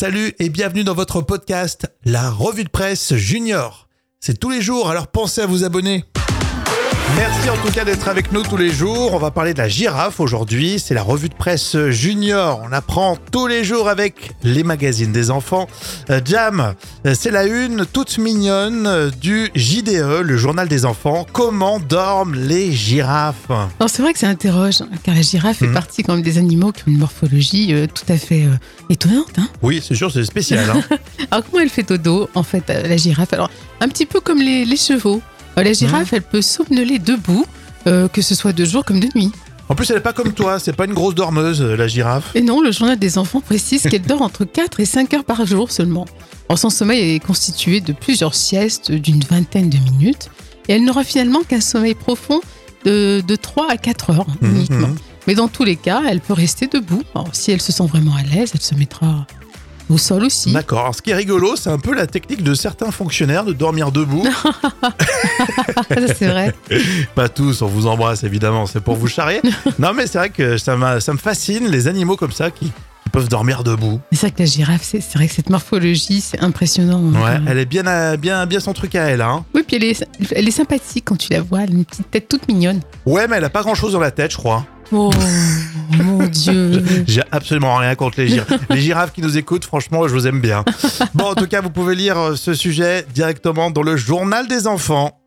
Salut et bienvenue dans votre podcast, la revue de presse junior. C'est tous les jours, alors pensez à vous abonner. Merci en tout cas d'être avec nous tous les jours. On va parler de la girafe aujourd'hui. C'est la revue de presse junior. On apprend tous les jours avec les magazines des enfants. Euh, Jam, euh, c'est la une toute mignonne euh, du JDE, le journal des enfants. Comment dorment les girafes Alors c'est vrai que ça interroge, hein, car la girafe fait Mhm. partie quand même des animaux qui ont une morphologie euh, tout à fait euh, étonnante. hein. Oui, c'est sûr, c'est spécial. hein. Alors comment elle fait dodo, en fait, la girafe? Alors un petit peu comme les, les chevaux. Euh, la girafe, elle peut somnoler debout, euh, que ce soit de jour comme de nuit. En plus, elle n'est pas comme toi. C'est pas une grosse dormeuse, euh, la girafe. Et non, le journal des enfants précise qu'elle dort entre 4 et 5 heures par jour seulement. Alors, son sommeil est constitué de plusieurs siestes d'une vingtaine de minutes, et elle n'aura finalement qu'un sommeil profond de, de 3 à 4 heures Mhm, uniquement. Mais dans tous les cas, elle peut rester debout. Alors, si elle se sent vraiment à l'aise, elle se mettra au sol aussi. D'accord. Alors, ce qui est rigolo, c'est un peu la technique de certains fonctionnaires de dormir debout. C'est vrai. Pas tous, on vous embrasse évidemment, c'est pour vous charrer. non, mais c'est vrai que ça, ça me fascine, les animaux comme ça qui, peuvent dormir debout. C'est vrai que la girafe, c'est vrai que cette morphologie, c'est impressionnant. Ouais, Euh, elle est bien, à- bien, bien son truc à elle. Hein. Oui, puis elle est, elle est sympathique quand tu la vois. Elle a une petite tête toute mignonne. Ouais, mais elle a pas grand chose dans la tête, je crois. Oh, mon Dieu. J'ai absolument rien contre les girafes. les girafes qui nous écoutent, franchement, je vous aime bien. Bon, en tout cas, vous pouvez lire euh, ce sujet directement dans le journal des enfants.